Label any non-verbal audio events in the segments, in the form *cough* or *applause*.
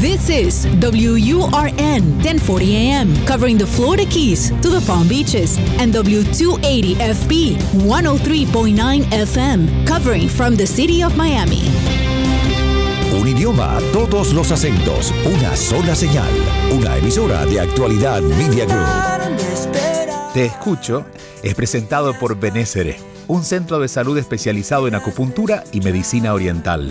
This is WURN 1040 AM, covering the Florida Keys to the Palm Beaches, and W280 FB 103.9 FM, covering from the city of Miami. Un idioma, todos los acentos, una sola señal, una emisora de actualidad Media Group. Te escucho es presentado por Benésere, un centro de salud especializado en acupuntura y medicina oriental.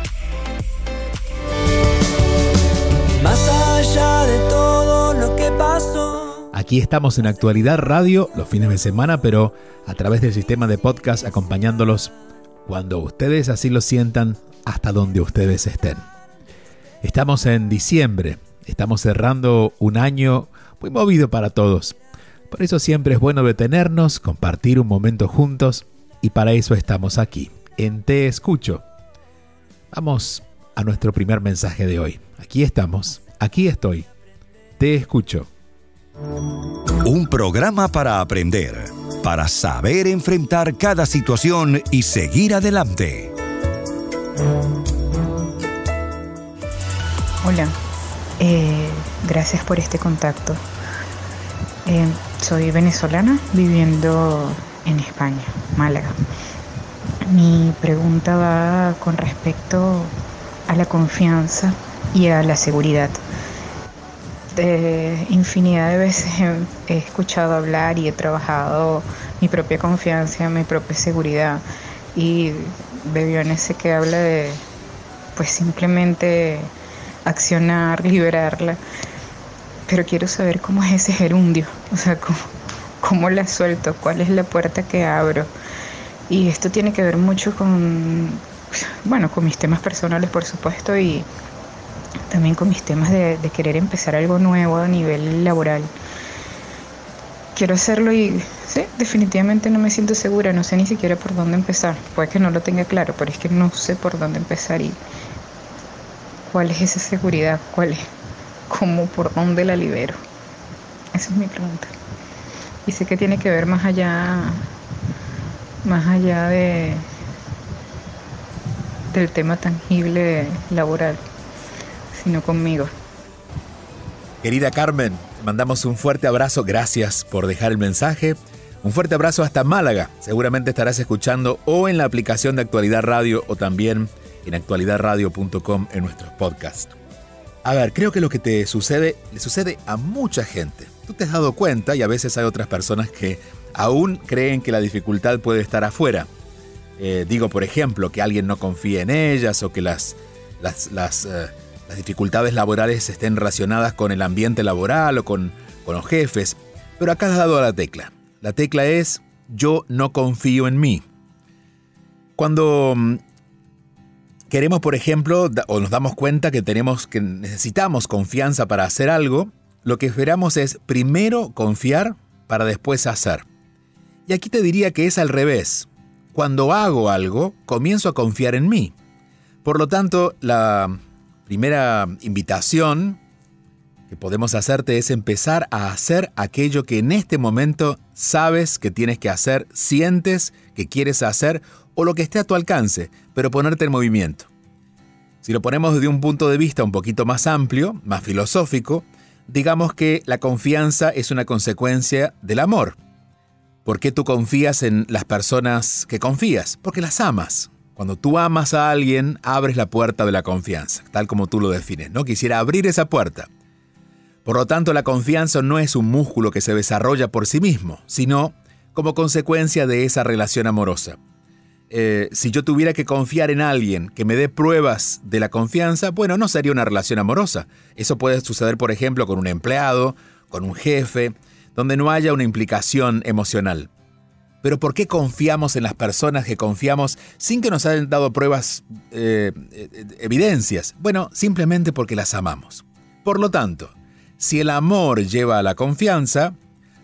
Aquí estamos en Actualidad Radio los fines de semana, pero a través del sistema de podcast acompañándolos cuando ustedes así lo sientan hasta donde ustedes estén. Estamos en diciembre, estamos cerrando un año muy movido para todos. Por eso siempre es bueno detenernos, compartir un momento juntos y para eso estamos aquí, en Te Escucho. Vamos a nuestro primer mensaje de hoy. Aquí estamos, aquí estoy. Te escucho. Un programa para aprender, para saber enfrentar cada situación y seguir adelante. Hola, eh, gracias por este contacto. Eh, soy venezolana viviendo en España, Málaga. Mi pregunta va con respecto a la confianza y a la seguridad. De infinidad de veces he, escuchado hablar y he trabajado mi propia confianza, mi propia seguridad y bebió en ese que habla de pues simplemente accionar, liberarla. Pero quiero saber cómo es ese gerundio, o sea, cómo, cómo la suelto, cuál es la puerta que abro. Y esto tiene que ver mucho con, bueno, con mis temas personales, por supuesto, y también con mis temas de, querer empezar algo nuevo a nivel laboral. Quiero hacerlo y sí, definitivamente no me siento segura, no sé ni siquiera por dónde empezar. Puede que no lo tenga claro, pero es que no sé por dónde empezar y cuál es esa seguridad, cuál es, cómo, por dónde la libero. Esa es mi pregunta. Y sé que tiene que ver más allá, más allá de del tema tangible laboral, sino conmigo. Querida Carmen, mandamos un fuerte abrazo, gracias por dejar el mensaje. Un fuerte abrazo hasta Málaga. Seguramente estarás escuchando o en la aplicación de Actualidad Radio o también en actualidadradio.com en nuestros podcasts. A ver, creo que lo que te sucede le sucede a mucha gente. Tú te has dado cuenta y a veces hay otras personas que aún creen que la dificultad puede estar afuera. Eh, digo, por ejemplo, que alguien no confíe en ellas o que las, las, las, eh, las dificultades laborales estén relacionadas con el ambiente laboral o con, con los jefes. Pero acá has dado a la tecla. La tecla es yo no confío en mí. Cuando mm, queremos, por ejemplo, o nos damos cuenta que tenemos que necesitamos confianza para hacer algo, lo que esperamos es primero confiar para después hacer. Y aquí te diría que es al revés. Cuando hago algo, comienzo a confiar en mí. Por lo tanto, la primera invitación que podemos hacerte es empezar a hacer aquello que en este momento sabes que tienes que hacer, sientes que quieres hacer o lo que esté a tu alcance, pero ponerte en movimiento. Si lo ponemos desde un punto de vista un poquito más amplio, más filosófico, digamos que la confianza es una consecuencia del amor. ¿Por qué tú confías en las personas que confías? Porque las amas. Cuando tú amas a alguien, abres la puerta de la confianza, tal como tú lo defines, ¿no? Quisiera abrir esa puerta. Por lo tanto, la confianza no es un músculo que se desarrolla por sí mismo, sino como consecuencia de esa relación amorosa. Eh, si yo tuviera que confiar en alguien que me dé pruebas de la confianza, bueno, no sería una relación amorosa. Eso puede suceder, por ejemplo, con un empleado, con un jefe, donde no haya una implicación emocional. Pero ¿por qué confiamos en las personas que confiamos sin que nos hayan dado pruebas, eh, evidencias? Bueno, simplemente porque las amamos. Por lo tanto, Si el amor lleva a la confianza,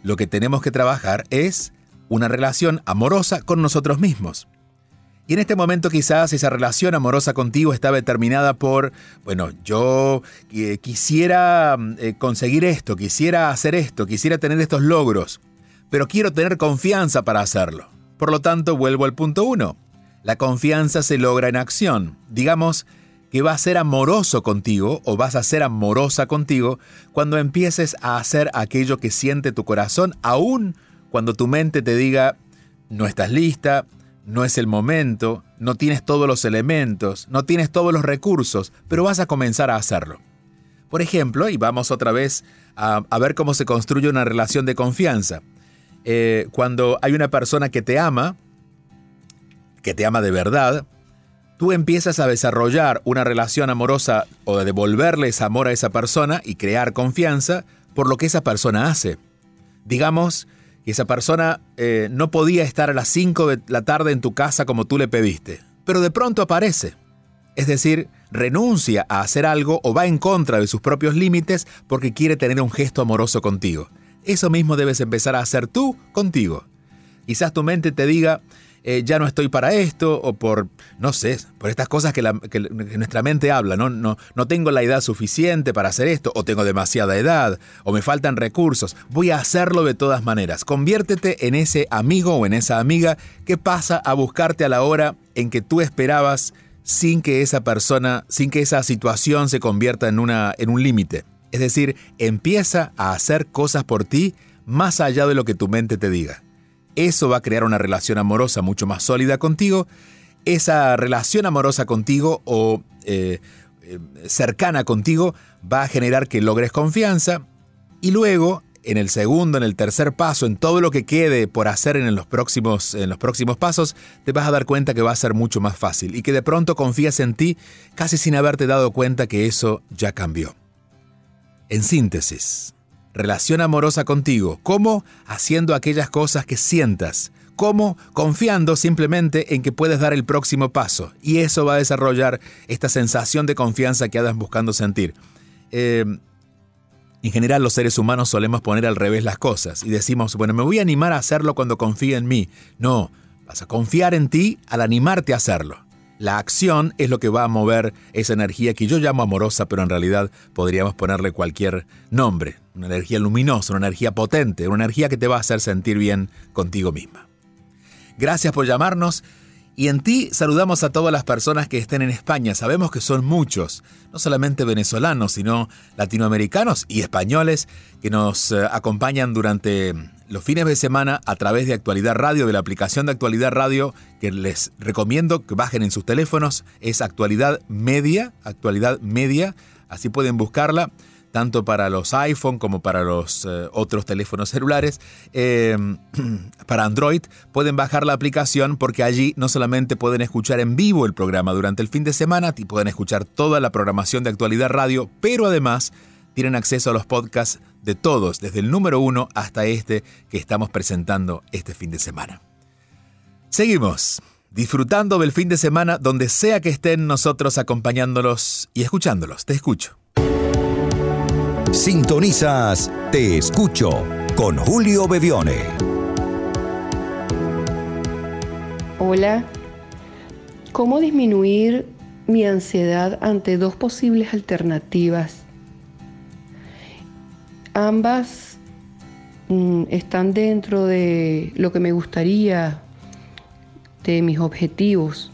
lo que tenemos que trabajar es una relación amorosa con nosotros mismos. Y en este momento quizás esa relación amorosa contigo estaba determinada por, bueno, yo eh, quisiera eh, conseguir esto, quisiera hacer esto, quisiera tener estos logros, pero quiero tener confianza para hacerlo. Por lo tanto, vuelvo al punto uno. La confianza se logra en acción. Digamos que va a ser amoroso contigo o vas a ser amorosa contigo cuando empieces a hacer aquello que siente tu corazón, aún cuando tu mente te diga, no estás lista, no es el momento, no tienes todos los elementos, no tienes todos los recursos, pero vas a comenzar a hacerlo. Por ejemplo, y vamos otra vez a, ver cómo se construye una relación de confianza. Eh, cuando hay una persona que te ama, que te ama de verdad, tú empiezas a desarrollar una relación amorosa o de devolverle ese amor a esa persona y crear confianza por lo que esa persona hace. Digamos y esa persona eh, no podía estar a las 5 de la tarde en tu casa como tú le pediste, pero de pronto aparece. Es decir, renuncia a hacer algo o va en contra de sus propios límites porque quiere tener un gesto amoroso contigo. Eso mismo debes empezar a hacer tú contigo. Quizás tu mente te diga, eh, ya no estoy para esto, o por, no sé, por estas cosas que, nuestra mente habla, ¿no? No, no tengo la edad suficiente para hacer esto, o tengo demasiada edad, o me faltan recursos, voy a hacerlo de todas maneras. Conviértete en ese amigo o en esa amiga que pasa a buscarte a la hora en que tú esperabas sin que esa persona, sin que esa situación se convierta en, una, en un límite. Es decir, empieza a hacer cosas por ti más allá de lo que tu mente te diga. Eso va a crear una relación amorosa mucho más sólida contigo. Esa relación amorosa contigo o eh, eh, cercana contigo va a generar que logres confianza y luego en el segundo, en el tercer paso, en todo lo que quede por hacer en los próximos, en los próximos pasos, te vas a dar cuenta que va a ser mucho más fácil y que de pronto confías en ti casi sin haberte dado cuenta que eso ya cambió. En síntesis, relación amorosa contigo. ¿Cómo? Haciendo aquellas cosas que sientas. ¿Cómo? Confiando simplemente en que puedes dar el próximo paso. Y eso va a desarrollar esta sensación de confianza que andas buscando sentir. Eh, en general los seres humanos solemos poner al revés las cosas y decimos, bueno, me voy a animar a hacerlo cuando confíe en mí. No, vas a confiar en ti al animarte a hacerlo. La acción es lo que va a mover esa energía que yo llamo amorosa, pero en realidad podríamos ponerle cualquier nombre. Una energía luminosa, una energía potente, una energía que te va a hacer sentir bien contigo misma. Gracias por llamarnos. Y en ti saludamos a todas las personas que estén en España. Sabemos que son muchos, no solamente venezolanos, sino latinoamericanos y españoles que nos eh, acompañan durante los fines de semana a través de Actualidad Radio, de la aplicación de Actualidad Radio, que les recomiendo que bajen en sus teléfonos, es Actualidad Media, Actualidad Media, así pueden buscarla tanto para los iPhone como para los eh, otros teléfonos celulares. Em, *clears throat* para Android pueden bajar la aplicación porque allí no solamente pueden escuchar en vivo el programa durante el fin de semana, y pueden escuchar toda la programación de actualidad radio, pero además tienen acceso a los podcasts de todos, desde el número uno hasta este que estamos presentando este fin de semana. Seguimos disfrutando del fin de semana donde sea que estén nosotros acompañándolos y escuchándolos. Te escucho. Sintonizas Te escucho con Julio Bevione. Hola. ¿Cómo disminuir mi ansiedad ante dos posibles alternativas Ambas mm, están dentro de lo que me gustaría, de mis objetivos.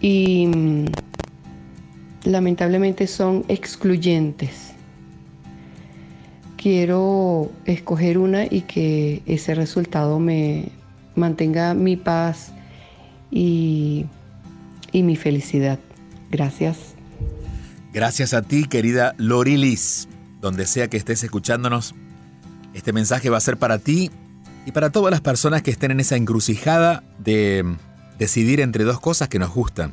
Y mm, lamentablemente son excluyentes. Quiero escoger una y que ese resultado me mantenga mi paz y, y mi felicidad. Gracias. Gracias a ti, querida Lorilis donde sea que estés escuchándonos, este mensaje va a ser para ti y para todas las personas que estén en esa encrucijada de decidir entre dos cosas que nos gustan.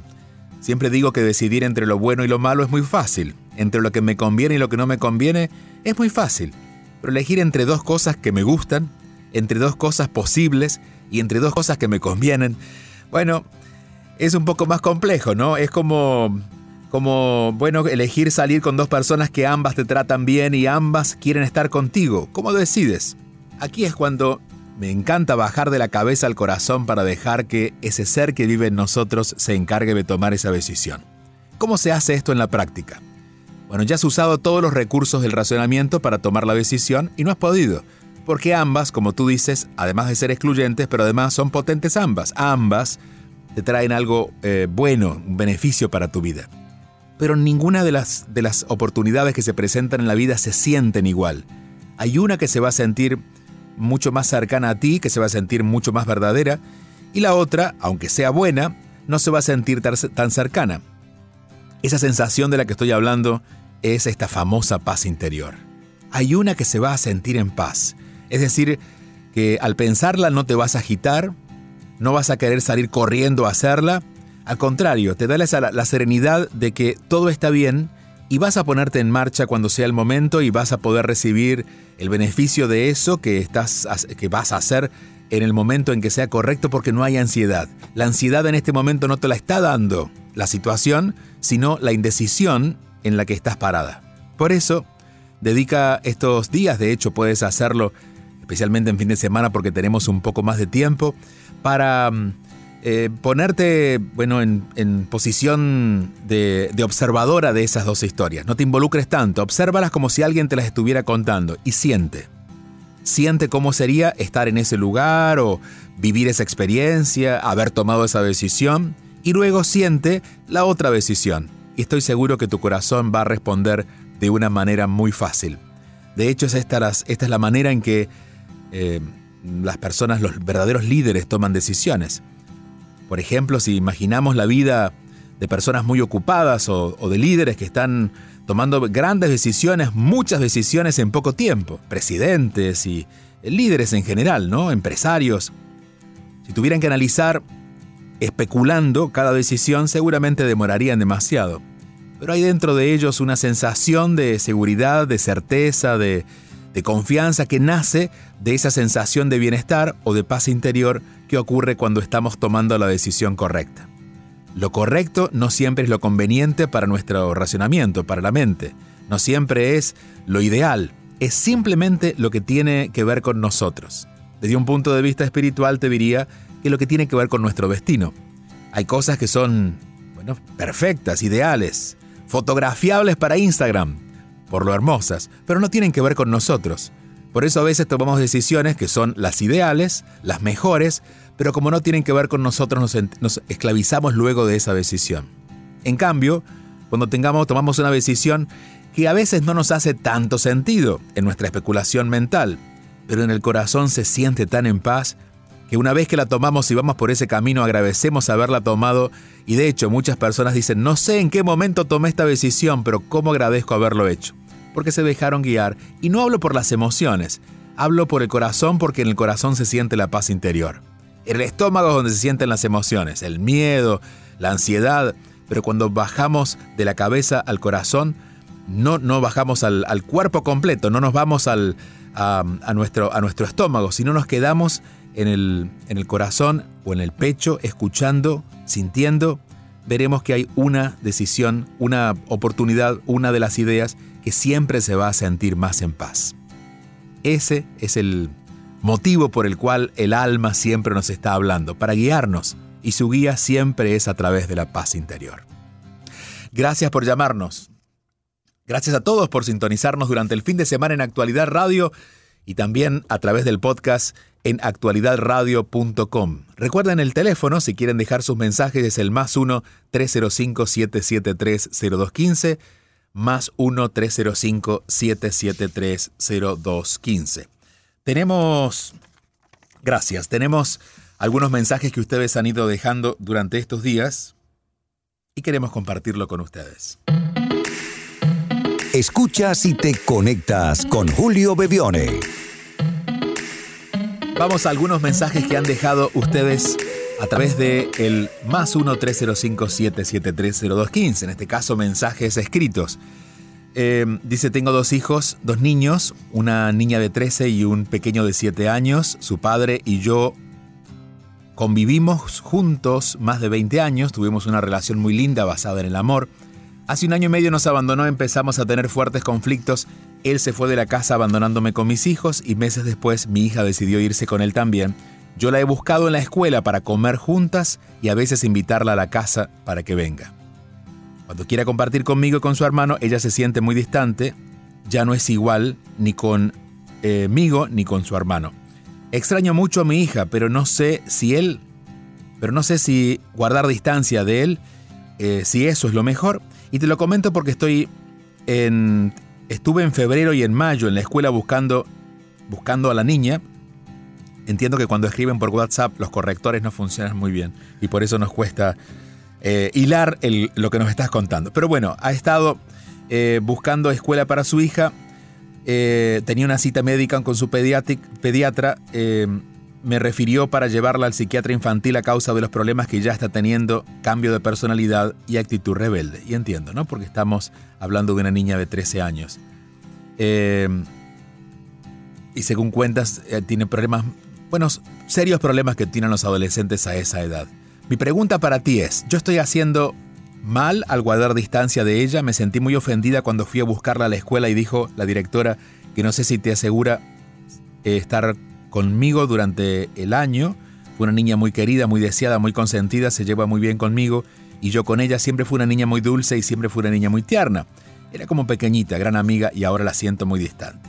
Siempre digo que decidir entre lo bueno y lo malo es muy fácil, entre lo que me conviene y lo que no me conviene es muy fácil, pero elegir entre dos cosas que me gustan, entre dos cosas posibles y entre dos cosas que me convienen, bueno, es un poco más complejo, ¿no? Es como como, bueno, elegir salir con dos personas que ambas te tratan bien y ambas quieren estar contigo. ¿Cómo decides? Aquí es cuando me encanta bajar de la cabeza al corazón para dejar que ese ser que vive en nosotros se encargue de tomar esa decisión. ¿Cómo se hace esto en la práctica? Bueno, ya has usado todos los recursos del razonamiento para tomar la decisión y no has podido, porque ambas, como tú dices, además de ser excluyentes, pero además son potentes ambas, ambas te traen algo eh, bueno, un beneficio para tu vida. Pero ninguna de las, de las oportunidades que se presentan en la vida se sienten igual. Hay una que se va a sentir mucho más cercana a ti, que se va a sentir mucho más verdadera, y la otra, aunque sea buena, no se va a sentir tan cercana. Esa sensación de la que estoy hablando es esta famosa paz interior. Hay una que se va a sentir en paz, es decir, que al pensarla no te vas a agitar, no vas a querer salir corriendo a hacerla, al contrario, te da la, la serenidad de que todo está bien y vas a ponerte en marcha cuando sea el momento y vas a poder recibir el beneficio de eso que, estás, que vas a hacer en el momento en que sea correcto porque no hay ansiedad. La ansiedad en este momento no te la está dando la situación, sino la indecisión en la que estás parada. Por eso, dedica estos días, de hecho puedes hacerlo especialmente en fin de semana porque tenemos un poco más de tiempo, para mm, eh, ponerte bueno, en, posición de, de, observadora de esas dos historias. No te involucres tanto, obsérvalas como si alguien te las estuviera contando y siente. Siente cómo sería estar en ese lugar o vivir esa experiencia, haber tomado esa decisión y luego siente la otra decisión. Y estoy seguro que tu corazón va a responder de una manera muy fácil. De hecho, esta, esta es la manera en que eh, las personas, los verdaderos líderes, toman decisiones. Por ejemplo, si imaginamos la vida de personas muy ocupadas o, de líderes que están tomando grandes decisiones, muchas decisiones en poco tiempo, presidentes y líderes en general, ¿no? Empresarios. Si tuvieran que analizar especulando cada decisión, seguramente demorarían demasiado. Pero hay dentro de ellos una sensación de seguridad, de certeza, de confianza que nace de esa sensación de bienestar o de paz interior que ocurre cuando estamos tomando la decisión correcta. Lo correcto no siempre es lo conveniente para nuestro racionamiento, para la mente. No siempre es lo ideal, es simplemente lo que tiene que ver con nosotros. Desde un punto de vista espiritual te diría que lo que tiene que ver con nuestro destino. Hay cosas que son, bueno, perfectas, ideales, fotografiables para Instagram, por lo hermosas, pero no tienen que ver con nosotros. Por eso a veces tomamos decisiones que son las ideales, las mejores, pero como no tienen que ver con nosotros nos, esclavizamos luego de esa decisión. En cambio, cuando tengamos, tomamos una decisión que a veces no nos hace tanto sentido en nuestra especulación mental, pero en el corazón se siente tan en paz que una vez que la tomamos y vamos por ese camino agradecemos haberla tomado y de hecho muchas personas dicen no sé en qué momento tomé esta decisión, pero cómo agradezco haberlo hecho porque se dejaron guiar, y no hablo por las emociones, hablo por el corazón porque en el corazón se siente la paz interior. El estómago es donde se sienten las emociones, el miedo, la ansiedad, pero cuando bajamos de la cabeza al corazón, no, no bajamos al, cuerpo completo, no nos vamos al, a, nuestro, a nuestro estómago, sino nos quedamos en el, en el corazón o en el pecho, escuchando, sintiendo, veremos que hay una decisión, una oportunidad, una de las ideas siempre se va a sentir más en paz. Ese es el motivo por el cual el alma siempre nos está hablando, para guiarnos, y su guía siempre es a través de la paz interior. Gracias por llamarnos. Gracias a todos por sintonizarnos durante el fin de semana en Actualidad Radio y también a través del podcast en actualidadradio.com. Recuerden el teléfono si quieren dejar sus mensajes es el más 1 305 773 0215 más 1-305-773-0215. Tenemos, gracias, tenemos algunos mensajes que ustedes han ido dejando durante estos días y queremos compartirlo con ustedes. Escuchas y te conectas con Julio Bebione. Vamos a algunos mensajes que han dejado ustedes a través de el más 1-305-773-0215, en este caso mensajes escritos. Eh, dice, tengo dos hijos, dos niños, una niña de 13 y un pequeño de 7 años. Su padre y yo convivimos juntos más de 20 años, tuvimos una relación muy linda basada en el amor. Hace un año y medio nos abandonó, empezamos a tener fuertes conflictos. Él se fue de la casa abandonándome con mis hijos y meses después mi hija decidió irse con él también. Yo la he buscado en la escuela para comer juntas y a veces invitarla a la casa para que venga. Cuando quiera compartir conmigo y con su hermano, ella se siente muy distante, ya no es igual ni conmigo eh, ni con su hermano. Extraño mucho a mi hija, pero no sé si él, pero no sé si guardar distancia de él, eh, si eso es lo mejor. Y te lo comento porque estoy en, estuve en febrero y en mayo en la escuela buscando, buscando a la niña. Entiendo que cuando escriben por WhatsApp los correctores no funcionan muy bien y por eso nos cuesta eh, hilar lo que nos estás contando. Pero bueno, ha estado eh, buscando escuela para su hija, eh, tenía una cita médica con su pediatra, me refirió para llevarla al psiquiatra infantil a causa de los problemas que ya está teniendo, cambio de personalidad y actitud rebelde. Y entiendo, ¿no? Porque estamos hablando de una niña de 13 años. y según cuentas, tiene problemas, bueno, serios problemas que tienen los adolescentes a esa edad. Mi pregunta para ti es, ¿yo estoy haciendo mal al guardar distancia de ella? Me sentí muy ofendida cuando fui a buscarla a la escuela y dijo la directora que no sé si te asegura eh, estar conmigo durante el año. Fue una niña muy querida, muy deseada, muy consentida, se lleva muy bien conmigo y yo con ella siempre fui una niña muy dulce y siempre fui una niña muy tierna. Era como pequeñita, gran amiga y ahora la siento muy distante.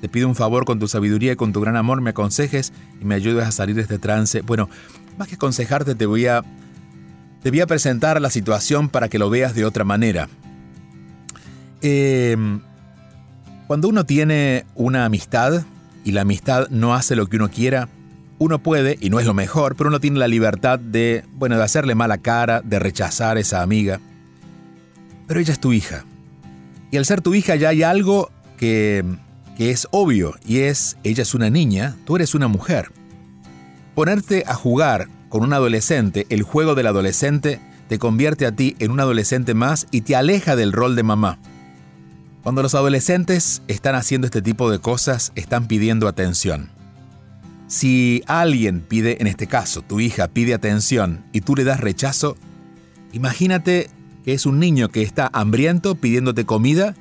Te pido un favor con tu sabiduría y con tu gran amor, me aconsejes y me ayudes a salir de este trance. Bueno, más que aconsejarte, te voy a, te voy a presentar la situación para que lo veas de otra manera. Em, cuando uno tiene una amistad y la amistad no hace lo que uno quiera, uno puede, y no es lo mejor, pero uno tiene la libertad de, bueno, de hacerle mala cara, de rechazar a esa amiga. Pero ella es tu hija. Y al ser tu hija ya hay algo que, que es obvio, y es, ella es una niña, tú eres una mujer. Ponerte a jugar con un adolescente, el juego del adolescente, te convierte a ti en un adolescente más y te aleja del rol de mamá. Cuando los adolescentes están haciendo este tipo de cosas, están pidiendo atención. Si alguien pide, en este caso, tu hija pide atención y tú le das rechazo, imagínate que es un niño que está hambriento pidiéndote comida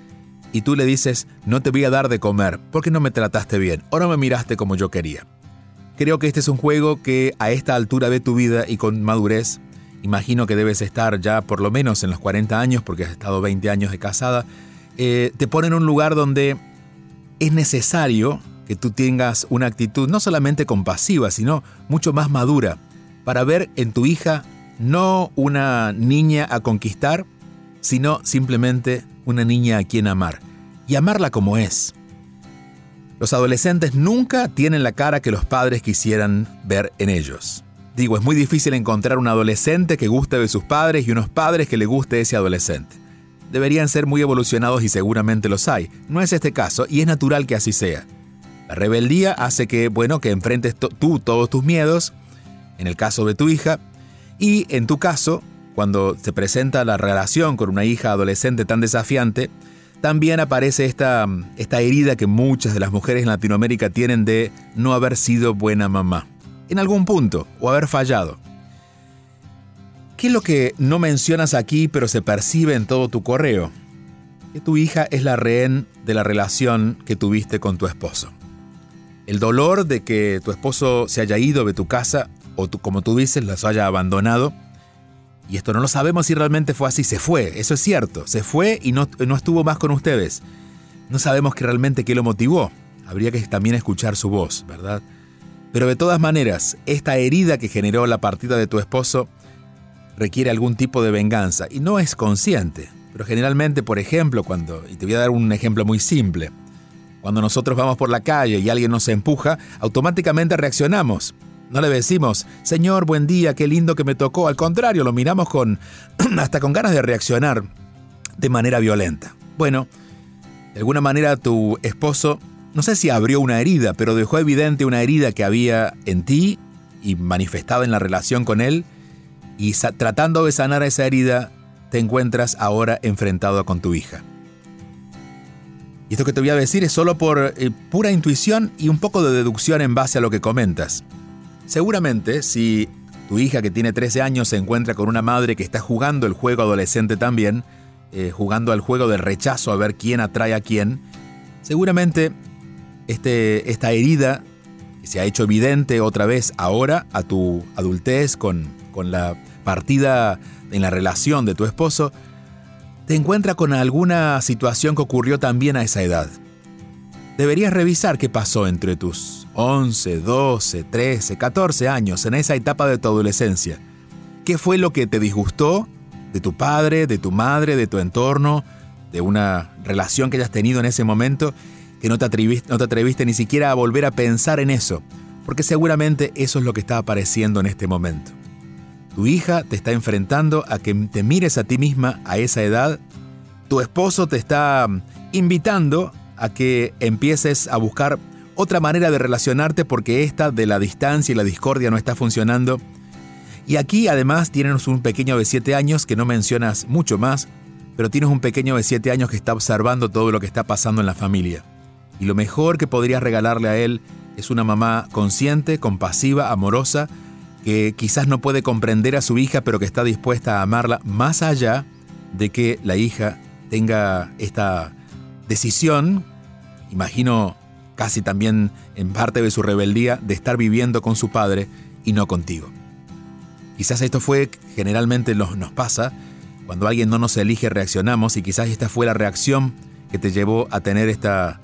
y tú le dices, no te voy a dar de comer porque no me trataste bien o no me miraste como yo quería. Creo que este es un juego que a esta altura de tu vida y con madurez, imagino que debes estar ya por lo menos en los 40 años, porque has estado 20 años de casada, eh, te pone en un lugar donde es necesario que tú tengas una actitud no solamente compasiva, sino mucho más madura, para ver en tu hija no una niña a conquistar, sino simplemente una niña a quien amar, y amarla como es. Los adolescentes nunca tienen la cara que los padres quisieran ver en ellos. Digo, es muy difícil encontrar un adolescente que guste de sus padres y unos padres que le guste ese adolescente. Deberían ser muy evolucionados y seguramente los hay. No es este caso y es natural que así sea. La rebeldía hace que, bueno, que enfrentes tú todos tus miedos, en el caso de tu hija, y en tu caso, cuando se presenta la relación con una hija adolescente tan desafiante, también aparece esta, esta herida que muchas de las mujeres en Latinoamérica tienen de no haber sido buena mamá, en algún punto, o haber fallado. ¿Qué es lo que no mencionas aquí pero se percibe en todo tu correo? Que tu hija es la rehén de la relación que tuviste con tu esposo. El dolor de que tu esposo se haya ido de tu casa, o como tú dices, las haya abandonado, y esto no lo sabemos si realmente fue así. Se fue, eso es cierto. Se fue y no, no estuvo más con ustedes. No sabemos que realmente qué lo motivó. Habría que también escuchar su voz, ¿verdad? Pero de todas maneras, esta herida que generó la partida de tu esposo requiere algún tipo de venganza y no es consciente. Pero generalmente, por ejemplo, cuando, y te voy a dar un ejemplo muy simple, cuando nosotros vamos por la calle y alguien nos empuja, automáticamente reaccionamos. No le decimos, Señor, buen día, qué lindo que me tocó. Al contrario, lo miramos con *clears throat* hasta con ganas de reaccionar de manera violenta. Bueno, de alguna manera tu esposo, no sé si abrió una herida, pero dejó evidente una herida que había en ti y manifestada en la relación con él. Y tratando de sanar esa herida, te encuentras ahora enfrentado con tu hija. Y esto que te voy a decir es solo por eh, pura intuición y un poco de deducción en base a lo que comentas. Seguramente, si tu hija que tiene 13 años se encuentra con una madre que está jugando el juego adolescente también, eh, jugando al juego del rechazo a ver quién atrae a quién, seguramente este, esta herida que se ha hecho evidente otra vez ahora a tu adultez con, con la partida en la relación de tu esposo, te encuentra con alguna situación que ocurrió también a esa edad. Deberías revisar qué pasó entre tus 11, 12, 13, 14 años en esa etapa de tu adolescencia. ¿Qué fue lo que te disgustó de tu padre, de tu madre, de tu entorno, de una relación que hayas tenido en ese momento, que no te, atreviste, no te atreviste ni siquiera a volver a pensar en eso, porque seguramente eso es lo que está apareciendo en este momento. Tu hija te está enfrentando a que te mires a ti misma a esa edad, tu esposo te está invitando a que empieces a buscar otra manera de relacionarte porque esta de la distancia y la discordia no está funcionando y aquí además tienes un pequeño de 7 años que no mencionas mucho más, pero tienes un pequeño de 7 años que está observando todo lo que está pasando en la familia. Y lo mejor que podrías regalarle a él es una mamá consciente, compasiva, amorosa, que quizás no puede comprender a su hija, pero que está dispuesta a amarla más allá de que la hija tenga esta decisión, imagino casi también en parte de su rebeldía, de estar viviendo con su padre y no contigo. Quizás esto fue, generalmente nos pasa, cuando alguien no nos elige reaccionamos y quizás esta fue la reacción que te llevó a tener esta,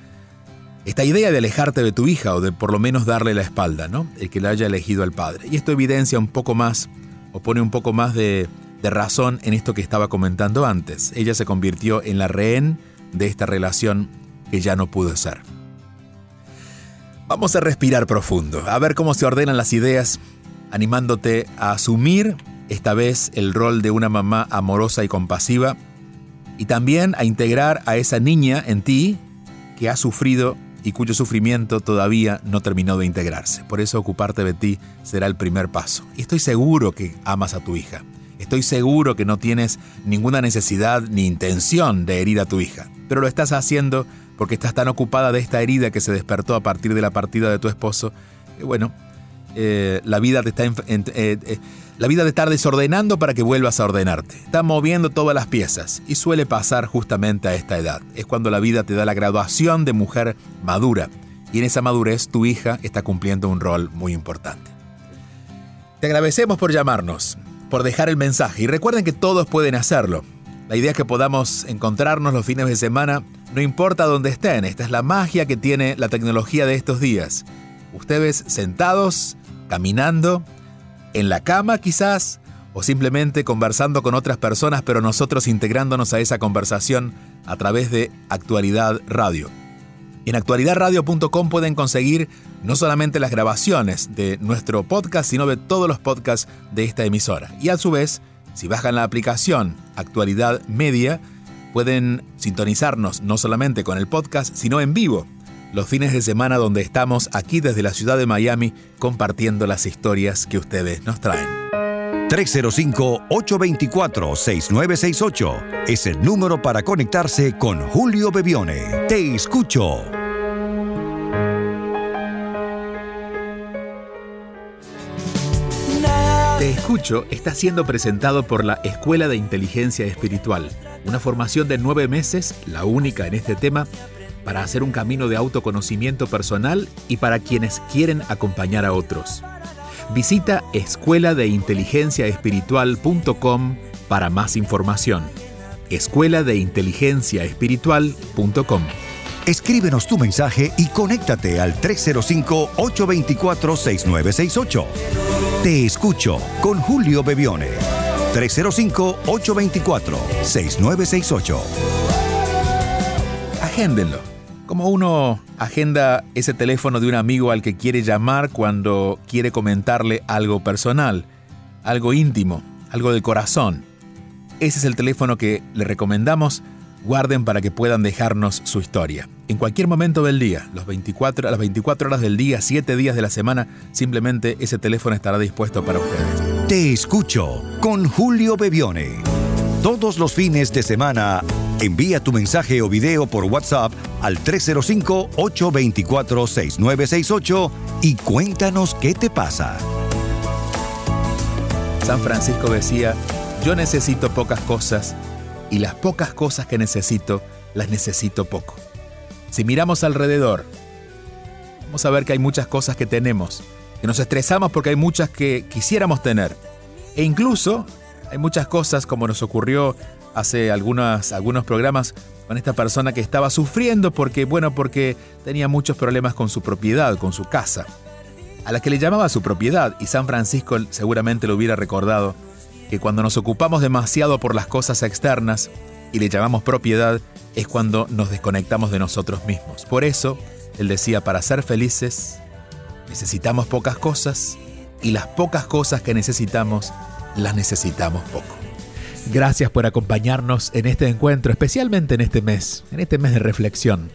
esta idea de alejarte de tu hija o de por lo menos darle la espalda, ¿no? El que le haya elegido al padre. Y esto evidencia un poco más o pone un poco más de, de razón en esto que estaba comentando antes. Ella se convirtió en la rehén de esta relación que ya no pudo ser. Vamos a respirar profundo, a ver cómo se ordenan las ideas animándote a asumir esta vez el rol de una mamá amorosa y compasiva y también a integrar a esa niña en ti que ha sufrido y cuyo sufrimiento todavía no terminó de integrarse. Por eso ocuparte de ti será el primer paso. Y estoy seguro que amas a tu hija. Estoy seguro que no tienes ninguna necesidad ni intención de herir a tu hija. Pero lo estás haciendo porque estás tan ocupada de esta herida que se despertó a partir de la partida de tu esposo. Que bueno, eh, la, vida te está, eh, eh, la vida te está desordenando para que vuelvas a ordenarte. Está moviendo todas las piezas y suele pasar justamente a esta edad. Es cuando la vida te da la graduación de mujer madura y en esa madurez tu hija está cumpliendo un rol muy importante. Te agradecemos por llamarnos, por dejar el mensaje y recuerden que todos pueden hacerlo. La idea es que podamos encontrarnos los fines de semana, no importa dónde estén, esta es la magia que tiene la tecnología de estos días. Ustedes sentados, caminando, en la cama quizás, o simplemente conversando con otras personas, pero nosotros integrándonos a esa conversación a través de Actualidad Radio. En actualidadradio.com pueden conseguir no solamente las grabaciones de nuestro podcast, sino de todos los podcasts de esta emisora. Y a su vez, si bajan la aplicación Actualidad Media, pueden sintonizarnos no solamente con el podcast, sino en vivo los fines de semana donde estamos aquí desde la ciudad de Miami compartiendo las historias que ustedes nos traen. 305-824-6968 es el número para conectarse con Julio Bebione. Te escucho. Escucho está siendo presentado por la Escuela de Inteligencia Espiritual, una formación de nueve meses, la única en este tema para hacer un camino de autoconocimiento personal y para quienes quieren acompañar a otros. Visita escuela de inteligencia espiritual.com para más información. Escuela de inteligencia espiritual.com. Escríbenos tu mensaje y conéctate al 305-824-6968. Te escucho con Julio Bebione. 305-824-6968. Agéndenlo como uno agenda ese teléfono de un amigo al que quiere llamar cuando quiere comentarle algo personal, algo íntimo, algo del corazón. Ese es el teléfono que le recomendamos guarden para que puedan dejarnos su historia. En cualquier momento del día, los 24, las 24 horas del día, 7 días de la semana, simplemente ese teléfono estará dispuesto para ustedes. Te escucho con Julio Bebione. Todos los fines de semana Envía tu mensaje o video por WhatsApp al 305-824-6968 y cuéntanos qué te pasa. San Francisco decía, yo necesito pocas cosas, y las pocas cosas que necesito, las necesito poco. Si miramos alrededor, vamos a ver que hay muchas cosas que tenemos, que nos estresamos porque hay muchas que quisiéramos tener. E incluso hay muchas cosas, como nos ocurrió hace algunas, algunos programas con esta persona que estaba sufriendo porque, bueno, porque tenía muchos problemas con su propiedad, con su casa, a la que le llamaba su propiedad, y San Francisco seguramente lo hubiera recordado, que cuando nos ocupamos demasiado por las cosas externas y le llamamos propiedad, es cuando nos desconectamos de nosotros mismos. Por eso, él decía, para ser felices, necesitamos pocas cosas, y las pocas cosas que necesitamos, las necesitamos poco. Gracias por acompañarnos en este encuentro, especialmente en este mes, en este mes de reflexión.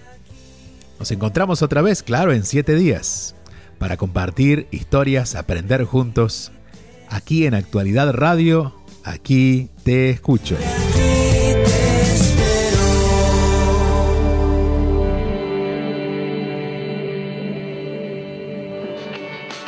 Nos encontramos otra vez, claro, en siete días, para compartir historias, aprender juntos, aquí en Actualidad Radio, aquí te escucho.